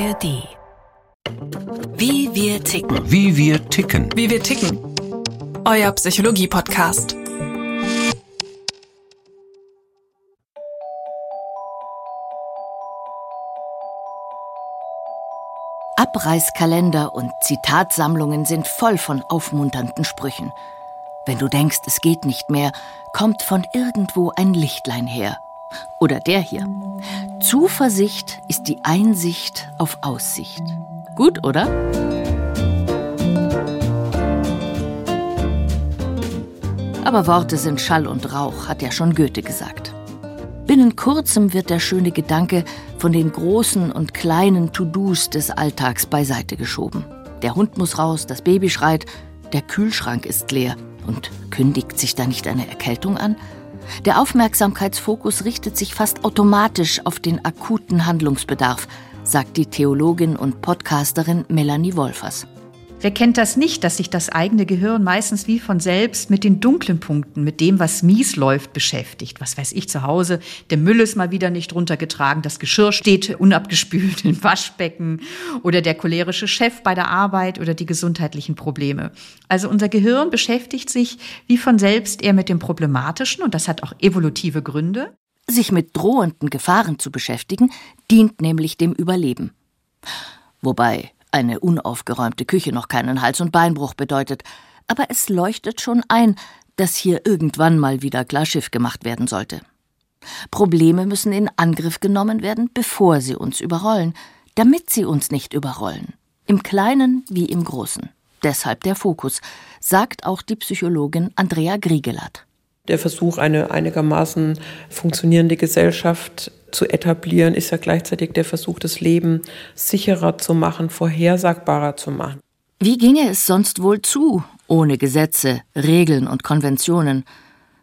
ARD. Wie wir ticken. Wie wir ticken. Wie wir ticken. Euer Psychologie-Podcast. Abreißkalender und Zitatsammlungen sind voll von aufmunternden Sprüchen. Wenn du denkst, es geht nicht mehr, kommt von irgendwo ein Lichtlein her. Oder der hier. Zuversicht ist die Einsicht auf Aussicht. Gut, oder? Aber Worte sind Schall und Rauch, hat ja schon Goethe gesagt. Binnen kurzem wird der schöne Gedanke von den großen und kleinen To-Dos des Alltags beiseite geschoben. Der Hund muss raus, das Baby schreit, der Kühlschrank ist leer. Und kündigt sich da nicht eine Erkältung an? Der Aufmerksamkeitsfokus richtet sich fast automatisch auf den akuten Handlungsbedarf, sagt die Theologin und Podcasterin Melanie Wolfers. Wer kennt das nicht, dass sich das eigene Gehirn meistens wie von selbst mit den dunklen Punkten, mit dem, was mies läuft, beschäftigt? Was weiß ich zu Hause? Der Müll ist mal wieder nicht runtergetragen, das Geschirr steht unabgespült im Waschbecken oder der cholerische Chef bei der Arbeit oder die gesundheitlichen Probleme. Also unser Gehirn beschäftigt sich wie von selbst eher mit dem Problematischen und das hat auch evolutive Gründe. Sich mit drohenden Gefahren zu beschäftigen, dient nämlich dem Überleben. Wobei eine unaufgeräumte Küche noch keinen Hals- und Beinbruch bedeutet, aber es leuchtet schon ein, dass hier irgendwann mal wieder klar Schiff gemacht werden sollte. Probleme müssen in Angriff genommen werden, bevor sie uns überrollen, damit sie uns nicht überrollen. Im Kleinen wie im Großen. Deshalb der Fokus, sagt auch die Psychologin Andrea Griegelat. Der Versuch, eine einigermaßen funktionierende Gesellschaft zu etablieren, ist ja gleichzeitig der Versuch, das Leben sicherer zu machen, vorhersagbarer zu machen. Wie ginge es sonst wohl zu, ohne Gesetze, Regeln und Konventionen?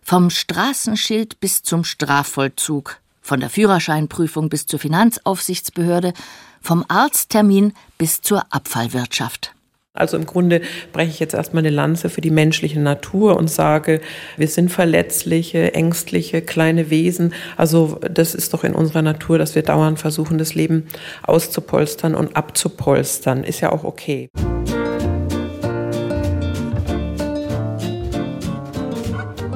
Vom Straßenschild bis zum Strafvollzug, von der Führerscheinprüfung bis zur Finanzaufsichtsbehörde, vom Arzttermin bis zur Abfallwirtschaft. Also im Grunde breche ich jetzt erstmal eine Lanze für die menschliche Natur und sage, wir sind verletzliche, ängstliche, kleine Wesen. Also das ist doch in unserer Natur, dass wir dauernd versuchen, das Leben auszupolstern und abzupolstern. Ist ja auch okay.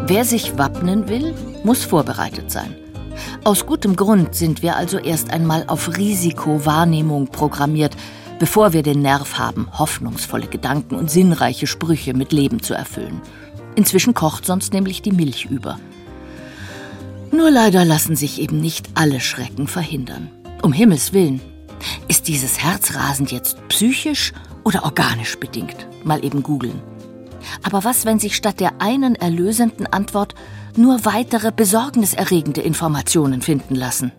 Wer sich wappnen will, muss vorbereitet sein. Aus gutem Grund sind wir also erst einmal auf Risikowahrnehmung programmiert, bevor wir den Nerv haben, hoffnungsvolle Gedanken und sinnreiche Sprüche mit Leben zu erfüllen. Inzwischen kocht sonst nämlich die Milch über. Nur leider lassen sich eben nicht alle Schrecken verhindern. Um Himmels willen. Ist dieses Herzrasen jetzt psychisch oder organisch bedingt? Mal eben googeln. Aber was, wenn sich statt der einen erlösenden Antwort nur weitere besorgniserregende Informationen finden lassen?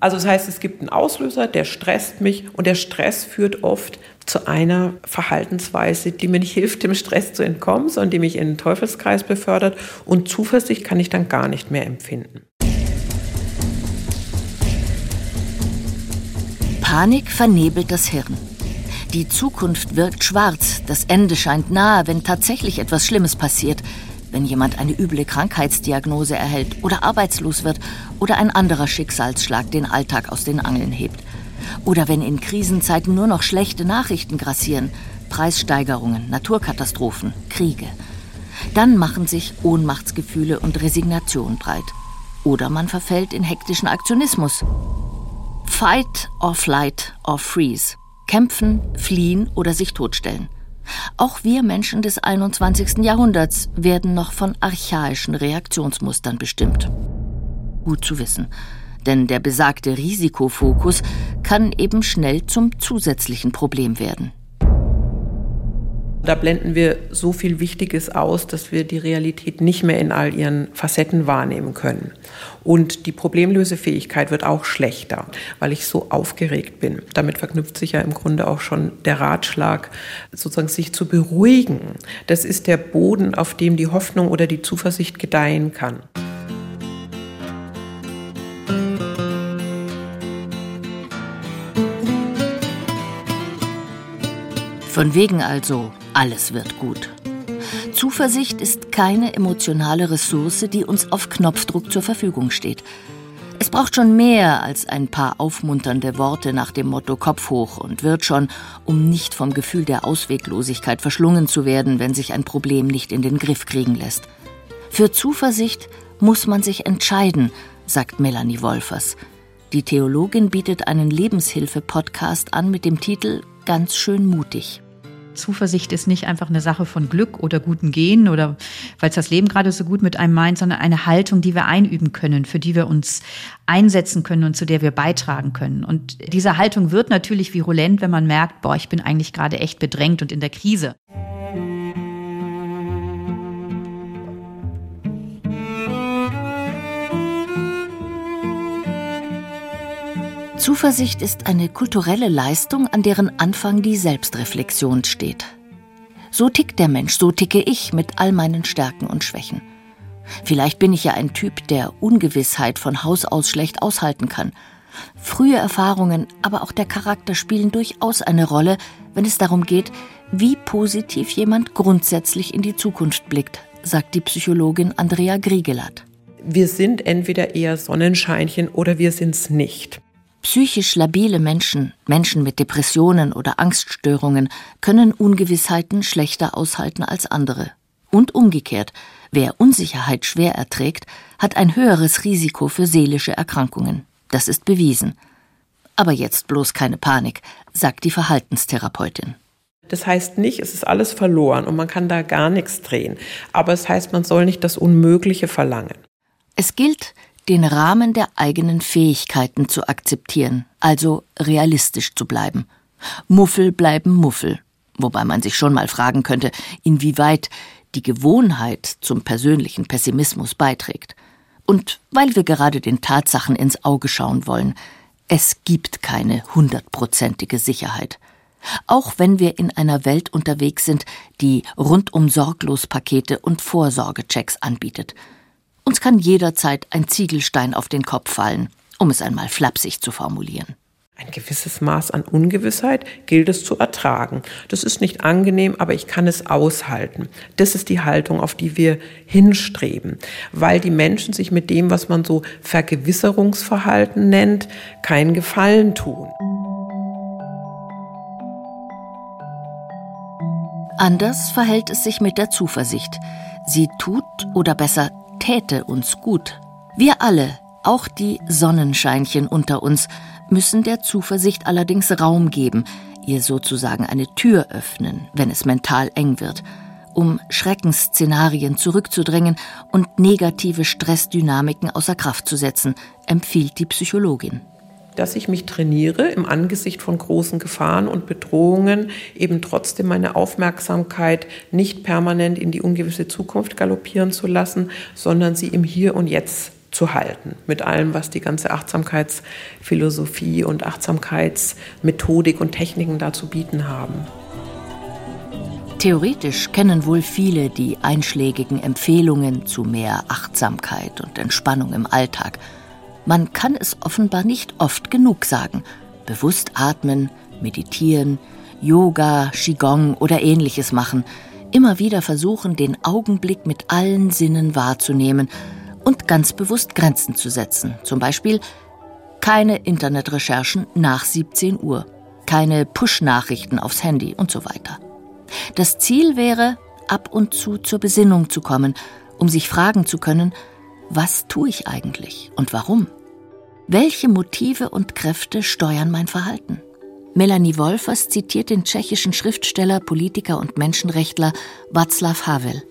Also das heißt, es gibt einen Auslöser, der stresst mich und der Stress führt oft zu einer Verhaltensweise, die mir nicht hilft, dem Stress zu entkommen, sondern die mich in den Teufelskreis befördert und Zuversicht kann ich dann gar nicht mehr empfinden. Panik vernebelt das Hirn. Die Zukunft wirkt schwarz, das Ende scheint nahe, wenn tatsächlich etwas Schlimmes passiert – wenn jemand eine üble Krankheitsdiagnose erhält oder arbeitslos wird oder ein anderer Schicksalsschlag den Alltag aus den Angeln hebt. Oder wenn in Krisenzeiten nur noch schlechte Nachrichten grassieren, Preissteigerungen, Naturkatastrophen, Kriege. Dann machen sich Ohnmachtsgefühle und Resignation breit. Oder man verfällt in hektischen Aktionismus. Fight or flight or freeze. Kämpfen, fliehen oder sich totstellen. Auch wir Menschen des 21. Jahrhunderts werden noch von archaischen Reaktionsmustern bestimmt. Gut zu wissen, denn der besagte Risikofokus kann eben schnell zum zusätzlichen Problem werden. Da blenden wir so viel Wichtiges aus, dass wir die Realität nicht mehr in all ihren Facetten wahrnehmen können. Und die Problemlösefähigkeit wird auch schlechter, weil ich so aufgeregt bin. Damit verknüpft sich ja im Grunde auch schon der Ratschlag, sozusagen sich zu beruhigen. Das ist der Boden, auf dem die Hoffnung oder die Zuversicht gedeihen kann. Von wegen also, alles wird gut. Zuversicht ist keine emotionale Ressource, die uns auf Knopfdruck zur Verfügung steht. Es braucht schon mehr als ein paar aufmunternde Worte nach dem Motto Kopf hoch und wird schon, um nicht vom Gefühl der Ausweglosigkeit verschlungen zu werden, wenn sich ein Problem nicht in den Griff kriegen lässt. Für Zuversicht muss man sich entscheiden, sagt Melanie Wolfers. Die Theologin bietet einen Lebenshilfe-Podcast an mit dem Titel Ganz schön mutig. Zuversicht ist nicht einfach eine Sache von Glück oder guten Gehen oder weil es das Leben gerade so gut mit einem meint, sondern eine Haltung, die wir einüben können, für die wir uns einsetzen können und zu der wir beitragen können. Und diese Haltung wird natürlich virulent, wenn man merkt, boah, ich bin eigentlich gerade echt bedrängt und in der Krise. Zuversicht ist eine kulturelle Leistung, an deren Anfang die Selbstreflexion steht. So tickt der Mensch, so ticke ich mit all meinen Stärken und Schwächen. Vielleicht bin ich ja ein Typ, der Ungewissheit von Haus aus schlecht aushalten kann. Frühe Erfahrungen, aber auch der Charakter spielen durchaus eine Rolle, wenn es darum geht, wie positiv jemand grundsätzlich in die Zukunft blickt, sagt die Psychologin Andrea Griegelat. Wir sind entweder eher Sonnenscheinchen oder wir sind es nicht. Psychisch labile Menschen, Menschen mit Depressionen oder Angststörungen, können Ungewissheiten schlechter aushalten als andere. Und umgekehrt, wer Unsicherheit schwer erträgt, hat ein höheres Risiko für seelische Erkrankungen. Das ist bewiesen. Aber jetzt bloß keine Panik, sagt die Verhaltenstherapeutin. Das heißt nicht, es ist alles verloren und man kann da gar nichts drehen. Aber es heißt, man soll nicht das Unmögliche verlangen. Es gilt, den Rahmen der eigenen Fähigkeiten zu akzeptieren, also realistisch zu bleiben. Muffel bleiben Muffel, wobei man sich schon mal fragen könnte, inwieweit die Gewohnheit zum persönlichen Pessimismus beiträgt. Und weil wir gerade den Tatsachen ins Auge schauen wollen, es gibt keine hundertprozentige Sicherheit. Auch wenn wir in einer Welt unterwegs sind, die rundum sorglos Pakete und Vorsorgechecks anbietet – uns kann jederzeit ein Ziegelstein auf den Kopf fallen, um es einmal flapsig zu formulieren. Ein gewisses Maß an Ungewissheit gilt es zu ertragen. Das ist nicht angenehm, aber ich kann es aushalten. Das ist die Haltung, auf die wir hinstreben, weil die Menschen sich mit dem, was man so Vergewisserungsverhalten nennt, keinen Gefallen tun. Anders verhält es sich mit der Zuversicht. Sie tut oder besser täte uns gut. Wir alle, auch die Sonnenscheinchen unter uns, müssen der Zuversicht allerdings Raum geben, ihr sozusagen eine Tür öffnen, wenn es mental eng wird, um Schreckensszenarien zurückzudrängen und negative Stressdynamiken außer Kraft zu setzen, empfiehlt die Psychologin dass ich mich trainiere, im Angesicht von großen Gefahren und Bedrohungen eben trotzdem meine Aufmerksamkeit nicht permanent in die ungewisse Zukunft galoppieren zu lassen, sondern sie im Hier und Jetzt zu halten, mit allem, was die ganze Achtsamkeitsphilosophie und Achtsamkeitsmethodik und Techniken da zu bieten haben. Theoretisch kennen wohl viele die einschlägigen Empfehlungen zu mehr Achtsamkeit und Entspannung im Alltag – man kann es offenbar nicht oft genug sagen. Bewusst atmen, meditieren, Yoga, Qigong oder ähnliches machen. Immer wieder versuchen, den Augenblick mit allen Sinnen wahrzunehmen und ganz bewusst Grenzen zu setzen. Zum Beispiel keine Internetrecherchen nach 17 Uhr, keine Push-Nachrichten aufs Handy und so weiter. Das Ziel wäre, ab und zu zur Besinnung zu kommen, um sich fragen zu können, was tue ich eigentlich und warum? Welche Motive und Kräfte steuern mein Verhalten? Melanie Wolfers zitiert den tschechischen Schriftsteller, Politiker und Menschenrechtler Václav Havel.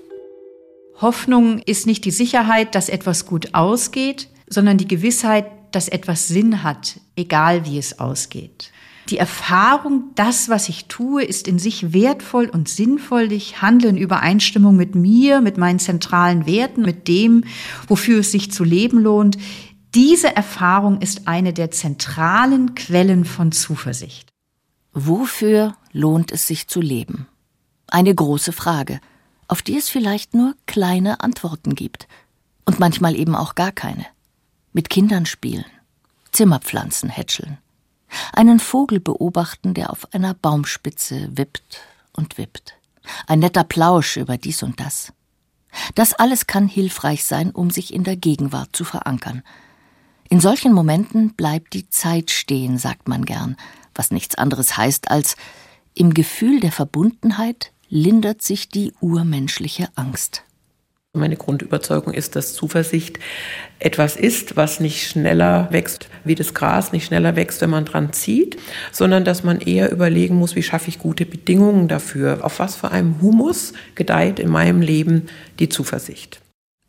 Hoffnung ist nicht die Sicherheit, dass etwas gut ausgeht, sondern die Gewissheit, dass etwas Sinn hat, egal wie es ausgeht. Die Erfahrung, das, was ich tue, ist in sich wertvoll und sinnvoll. Ich handle in Übereinstimmung mit mir, mit meinen zentralen Werten, mit dem, wofür es sich zu leben lohnt. Diese Erfahrung ist eine der zentralen Quellen von Zuversicht. Wofür lohnt es sich zu leben? Eine große Frage, auf die es vielleicht nur kleine Antworten gibt und manchmal eben auch gar keine. Mit Kindern spielen, Zimmerpflanzen hätscheln, einen Vogel beobachten, der auf einer Baumspitze wippt und wippt. Ein netter Plausch über dies und das. Das alles kann hilfreich sein, um sich in der Gegenwart zu verankern. In solchen Momenten bleibt die Zeit stehen, sagt man gern, was nichts anderes heißt als im Gefühl der Verbundenheit lindert sich die urmenschliche Angst. Meine Grundüberzeugung ist, dass Zuversicht etwas ist, was nicht schneller wächst wie das Gras, nicht schneller wächst, wenn man dran zieht, sondern dass man eher überlegen muss, wie schaffe ich gute Bedingungen dafür, auf was für einem Humus gedeiht in meinem Leben die Zuversicht.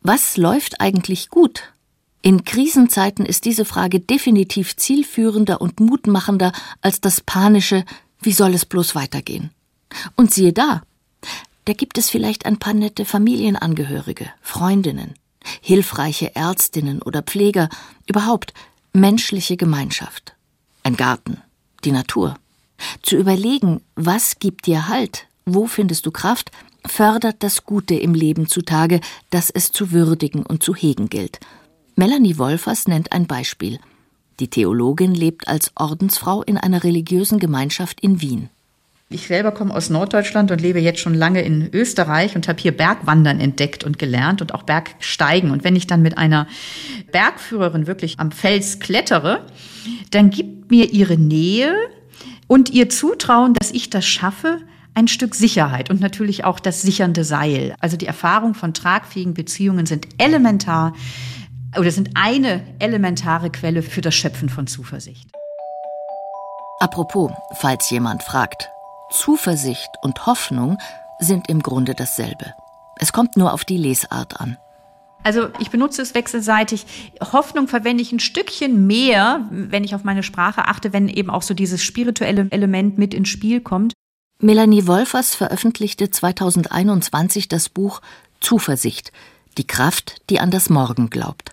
Was läuft eigentlich gut? In Krisenzeiten ist diese Frage definitiv zielführender und mutmachender als das panische Wie soll es bloß weitergehen? Und siehe da, da gibt es vielleicht ein paar nette Familienangehörige, Freundinnen, hilfreiche Ärztinnen oder Pfleger, überhaupt menschliche Gemeinschaft. Ein Garten, die Natur. Zu überlegen, was gibt dir Halt, wo findest du Kraft, fördert das Gute im Leben zutage, das es zu würdigen und zu hegen gilt – Melanie Wolfers nennt ein Beispiel. Die Theologin lebt als Ordensfrau in einer religiösen Gemeinschaft in Wien. Ich selber komme aus Norddeutschland und lebe jetzt schon lange in Österreich und habe hier Bergwandern entdeckt und gelernt und auch Bergsteigen. Und wenn ich dann mit einer Bergführerin wirklich am Fels klettere, dann gibt mir ihre Nähe und ihr Zutrauen, dass ich das schaffe, ein Stück Sicherheit und natürlich auch das sichernde Seil. Also die Erfahrung von tragfähigen Beziehungen sind elementar oder sind eine elementare Quelle für das Schöpfen von Zuversicht. Apropos, falls jemand fragt, Zuversicht und Hoffnung sind im Grunde dasselbe. Es kommt nur auf die Lesart an. Also ich benutze es wechselseitig. Hoffnung verwende ich ein Stückchen mehr, wenn ich auf meine Sprache achte, wenn eben auch so dieses spirituelle Element mit ins Spiel kommt. Melanie Wolfers veröffentlichte 2021 das Buch Zuversicht, die Kraft, die an das Morgen glaubt.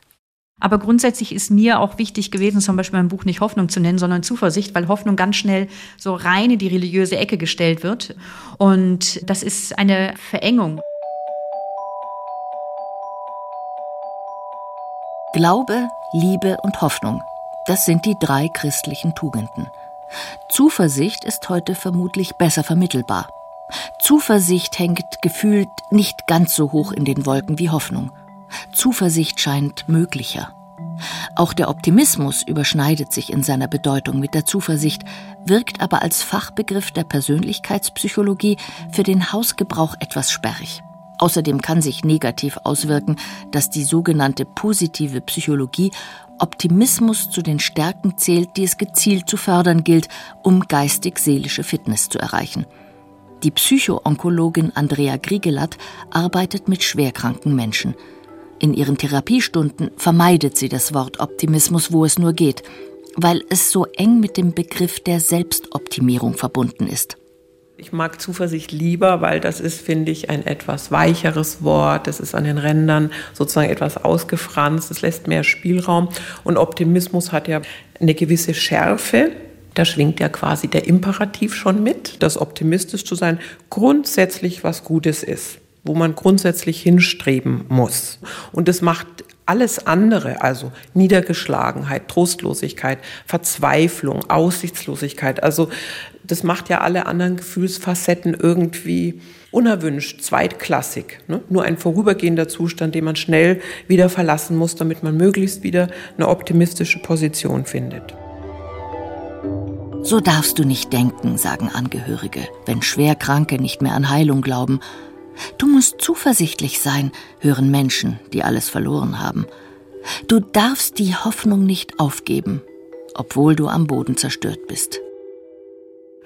Aber grundsätzlich ist mir auch wichtig gewesen, zum Beispiel mein Buch nicht Hoffnung zu nennen, sondern Zuversicht, weil Hoffnung ganz schnell so rein in die religiöse Ecke gestellt wird. Und das ist eine Verengung. Glaube, Liebe und Hoffnung. Das sind die drei christlichen Tugenden. Zuversicht ist heute vermutlich besser vermittelbar. Zuversicht hängt gefühlt nicht ganz so hoch in den Wolken wie Hoffnung. Zuversicht scheint möglicher. Auch der Optimismus überschneidet sich in seiner Bedeutung mit der Zuversicht, wirkt aber als Fachbegriff der Persönlichkeitspsychologie für den Hausgebrauch etwas sperrig. Außerdem kann sich negativ auswirken, dass die sogenannte positive Psychologie Optimismus zu den Stärken zählt, die es gezielt zu fördern gilt, um geistig-seelische Fitness zu erreichen. Die Psychoonkologin Andrea Griegelat arbeitet mit schwerkranken Menschen. In ihren Therapiestunden vermeidet sie das Wort Optimismus, wo es nur geht, weil es so eng mit dem Begriff der Selbstoptimierung verbunden ist. Ich mag Zuversicht lieber, weil das ist, finde ich, ein etwas weicheres Wort. Das ist an den Rändern sozusagen etwas ausgefranst. Es lässt mehr Spielraum. Und Optimismus hat ja eine gewisse Schärfe. Da schwingt ja quasi der Imperativ schon mit, dass optimistisch zu sein grundsätzlich was Gutes ist wo man grundsätzlich hinstreben muss. Und das macht alles andere, also Niedergeschlagenheit, Trostlosigkeit, Verzweiflung, Aussichtslosigkeit, also das macht ja alle anderen Gefühlsfacetten irgendwie unerwünscht, zweitklassig. Ne? Nur ein vorübergehender Zustand, den man schnell wieder verlassen muss, damit man möglichst wieder eine optimistische Position findet. So darfst du nicht denken, sagen Angehörige, wenn Schwerkranke nicht mehr an Heilung glauben Du musst zuversichtlich sein, hören Menschen, die alles verloren haben. Du darfst die Hoffnung nicht aufgeben, obwohl du am Boden zerstört bist.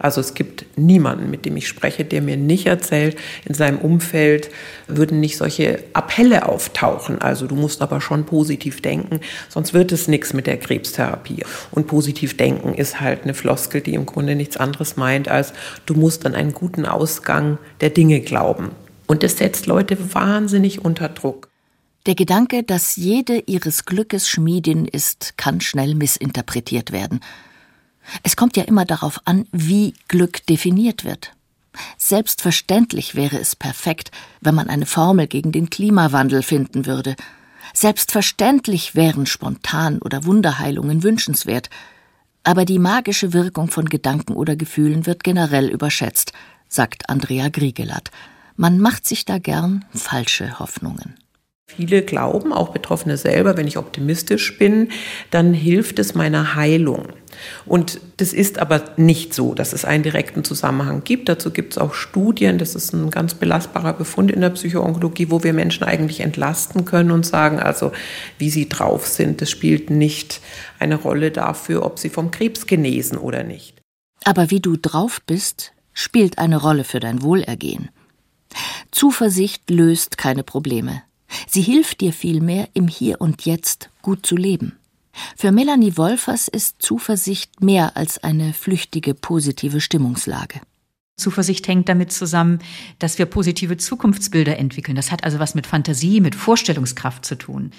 Also es gibt niemanden, mit dem ich spreche, der mir nicht erzählt, in seinem Umfeld würden nicht solche Appelle auftauchen. Also du musst aber schon positiv denken, sonst wird es nichts mit der Krebstherapie. Und positiv denken ist halt eine Floskel, die im Grunde nichts anderes meint, als du musst an einen guten Ausgang der Dinge glauben. Und es setzt Leute wahnsinnig unter Druck. Der Gedanke, dass jede ihres Glückes Schmiedin ist, kann schnell missinterpretiert werden. Es kommt ja immer darauf an, wie Glück definiert wird. Selbstverständlich wäre es perfekt, wenn man eine Formel gegen den Klimawandel finden würde. Selbstverständlich wären Spontan- oder Wunderheilungen wünschenswert. Aber die magische Wirkung von Gedanken oder Gefühlen wird generell überschätzt, sagt Andrea Griegelat. Man macht sich da gern falsche Hoffnungen. Viele glauben, auch Betroffene selber, wenn ich optimistisch bin, dann hilft es meiner Heilung. Und das ist aber nicht so, dass es einen direkten Zusammenhang gibt. Dazu gibt es auch Studien, das ist ein ganz belastbarer Befund in der Psychoonkologie, wo wir Menschen eigentlich entlasten können und sagen, also wie sie drauf sind, das spielt nicht eine Rolle dafür, ob sie vom Krebs genesen oder nicht. Aber wie du drauf bist, spielt eine Rolle für dein Wohlergehen. Zuversicht löst keine Probleme. Sie hilft dir vielmehr, im Hier und Jetzt gut zu leben. Für Melanie Wolfers ist Zuversicht mehr als eine flüchtige positive Stimmungslage. Zuversicht hängt damit zusammen, dass wir positive Zukunftsbilder entwickeln. Das hat also was mit Fantasie, mit Vorstellungskraft zu tun.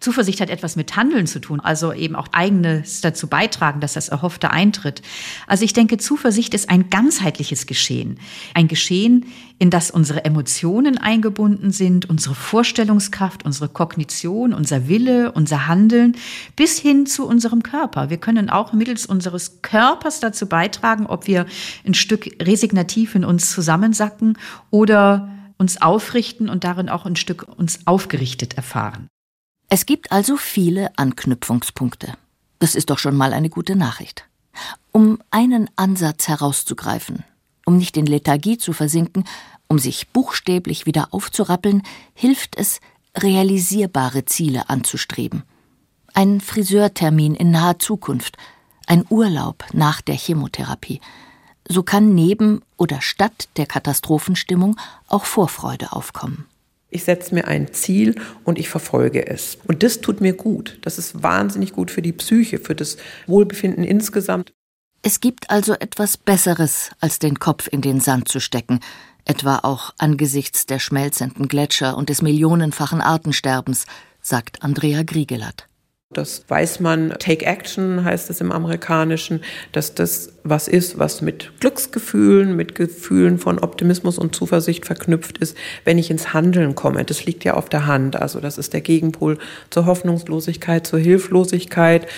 Zuversicht hat etwas mit Handeln zu tun, also eben auch eigenes dazu beitragen, dass das Erhoffte eintritt. Also ich denke, Zuversicht ist ein ganzheitliches Geschehen. Ein Geschehen, in das unsere Emotionen eingebunden sind, unsere Vorstellungskraft, unsere Kognition, unser Wille, unser Handeln, bis hin zu unserem Körper. Wir können auch mittels unseres Körpers dazu beitragen, ob wir ein Stück resignativ in uns zusammensacken oder uns aufrichten und darin auch ein Stück uns aufgerichtet erfahren. Es gibt also viele Anknüpfungspunkte. Das ist doch schon mal eine gute Nachricht. Um einen Ansatz herauszugreifen, um nicht in Lethargie zu versinken, um sich buchstäblich wieder aufzurappeln, hilft es, realisierbare Ziele anzustreben. Ein Friseurtermin in naher Zukunft, ein Urlaub nach der Chemotherapie. So kann neben oder statt der Katastrophenstimmung auch Vorfreude aufkommen. Ich setze mir ein Ziel und ich verfolge es. Und das tut mir gut. Das ist wahnsinnig gut für die Psyche, für das Wohlbefinden insgesamt. Es gibt also etwas Besseres, als den Kopf in den Sand zu stecken, etwa auch angesichts der schmelzenden Gletscher und des millionenfachen Artensterbens, sagt Andrea Griegelat. Das weiß man, Take Action heißt es im Amerikanischen, dass das was ist, was mit Glücksgefühlen, mit Gefühlen von Optimismus und Zuversicht verknüpft ist, wenn ich ins Handeln komme. Das liegt ja auf der Hand. Also das ist der Gegenpol zur Hoffnungslosigkeit, zur Hilflosigkeit.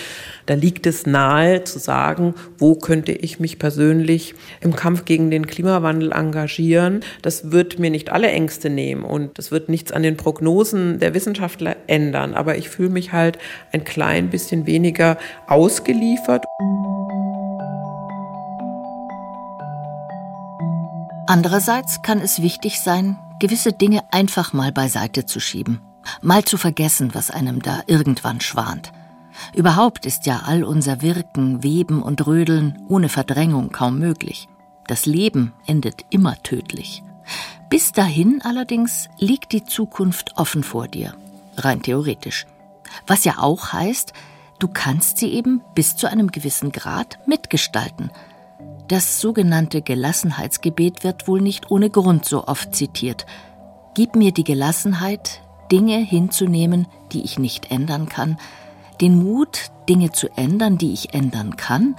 Da liegt es nahe zu sagen, wo könnte ich mich persönlich im Kampf gegen den Klimawandel engagieren. Das wird mir nicht alle Ängste nehmen und das wird nichts an den Prognosen der Wissenschaftler ändern. Aber ich fühle mich halt ein klein bisschen weniger ausgeliefert. Andererseits kann es wichtig sein, gewisse Dinge einfach mal beiseite zu schieben, mal zu vergessen, was einem da irgendwann schwant. Überhaupt ist ja all unser Wirken, Weben und Rödeln ohne Verdrängung kaum möglich. Das Leben endet immer tödlich. Bis dahin allerdings liegt die Zukunft offen vor dir, rein theoretisch. Was ja auch heißt, du kannst sie eben bis zu einem gewissen Grad mitgestalten. Das sogenannte Gelassenheitsgebet wird wohl nicht ohne Grund so oft zitiert. Gib mir die Gelassenheit, Dinge hinzunehmen, die ich nicht ändern kann, den Mut, Dinge zu ändern, die ich ändern kann,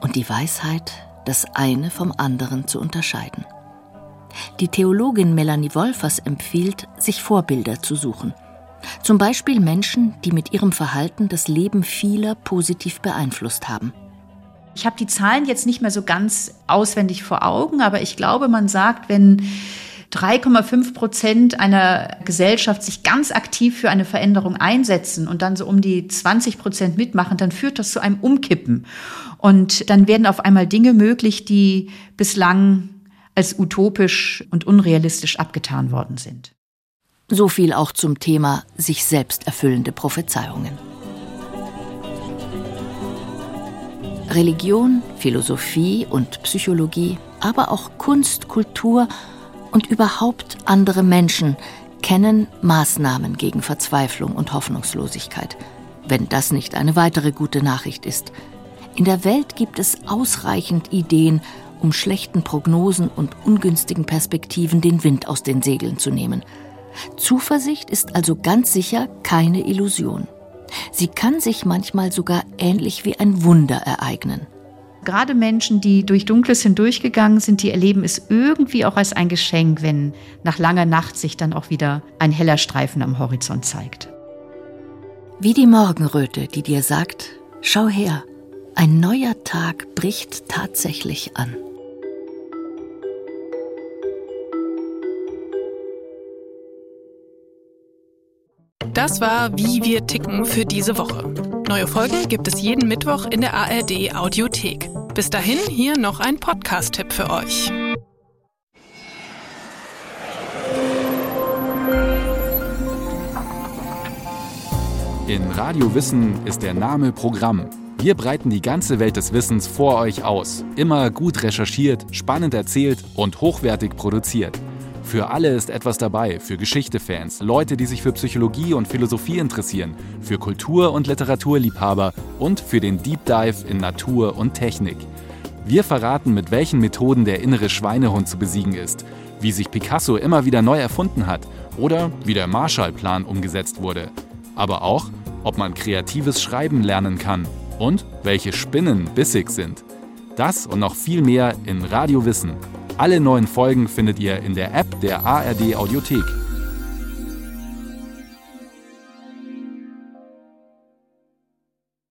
und die Weisheit, das eine vom anderen zu unterscheiden. Die Theologin Melanie Wolfers empfiehlt, sich Vorbilder zu suchen. Zum Beispiel Menschen, die mit ihrem Verhalten das Leben vieler positiv beeinflusst haben. Ich habe die Zahlen jetzt nicht mehr so ganz auswendig vor Augen, aber ich glaube, man sagt, wenn 3,5 Prozent einer Gesellschaft sich ganz aktiv für eine Veränderung einsetzen und dann so um die 20 Prozent mitmachen, dann führt das zu einem Umkippen. Und dann werden auf einmal Dinge möglich, die bislang als utopisch und unrealistisch abgetan worden sind. So viel auch zum Thema sich selbst erfüllende Prophezeiungen. Religion, Philosophie und Psychologie, aber auch Kunst, Kultur und überhaupt andere Menschen kennen Maßnahmen gegen Verzweiflung und Hoffnungslosigkeit. Wenn das nicht eine weitere gute Nachricht ist. In der Welt gibt es ausreichend Ideen, um schlechten Prognosen und ungünstigen Perspektiven den Wind aus den Segeln zu nehmen. Zuversicht ist also ganz sicher keine Illusion. Sie kann sich manchmal sogar ähnlich wie ein Wunder ereignen. Gerade Menschen, die durch Dunkles hindurchgegangen sind, die erleben es irgendwie auch als ein Geschenk, wenn nach langer Nacht sich dann auch wieder ein heller Streifen am Horizont zeigt. Wie die Morgenröte, die dir sagt, schau her, ein neuer Tag bricht tatsächlich an. Das war Wie wir ticken für diese Woche. Neue Folgen gibt es jeden Mittwoch in der ARD Audiothek. Bis dahin hier noch ein Podcast-Tipp für euch. In Radio Wissen ist der Name Programm. Wir breiten die ganze Welt des Wissens vor euch aus. Immer gut recherchiert, spannend erzählt und hochwertig produziert. Für alle ist etwas dabei, für Geschichtefans, Leute, die sich für Psychologie und Philosophie interessieren, für Kultur- und Literaturliebhaber und für den Deep Dive in Natur und Technik. Wir verraten, mit welchen Methoden der innere Schweinehund zu besiegen ist, wie sich Picasso immer wieder neu erfunden hat oder wie der Marshallplan umgesetzt wurde. Aber auch, ob man kreatives Schreiben lernen kann und welche Spinnen bissig sind. Das und noch viel mehr in Radio Wissen. Alle neuen Folgen findet ihr in der App der ARD Audiothek